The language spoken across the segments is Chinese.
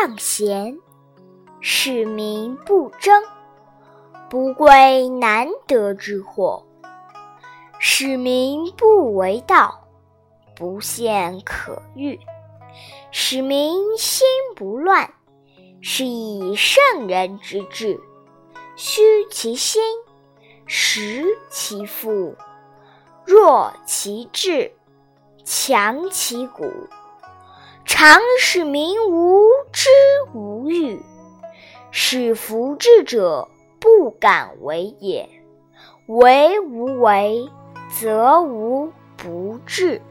尚贤，使民不争，不贵难得之货；使民不为盗，不陷可欲；使民心不乱，是以圣人之治。虚其心，实其腹，弱其志，强其骨。常使民无知无欲，使夫智者不敢为也。为无为，则无不治。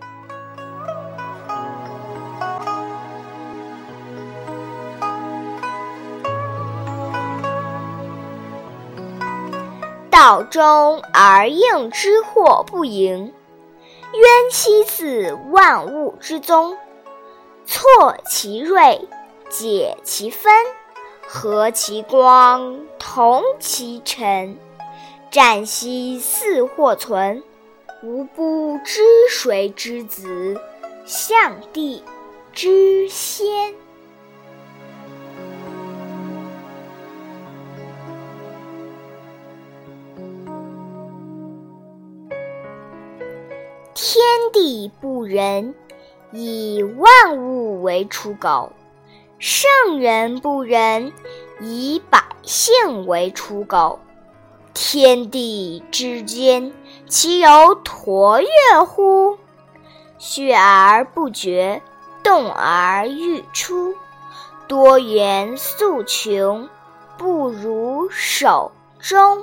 道中而应之祸不盈，渊其子万物之宗。挫其锐，解其分，和其光，同其尘。战兮似或存，吾不知谁之子，象帝之先。天地不仁。以万物为刍狗，圣人不仁，以百姓为刍狗。天地之间，其有橐越乎？血而不绝，动而欲出，多元素穷，不如守中。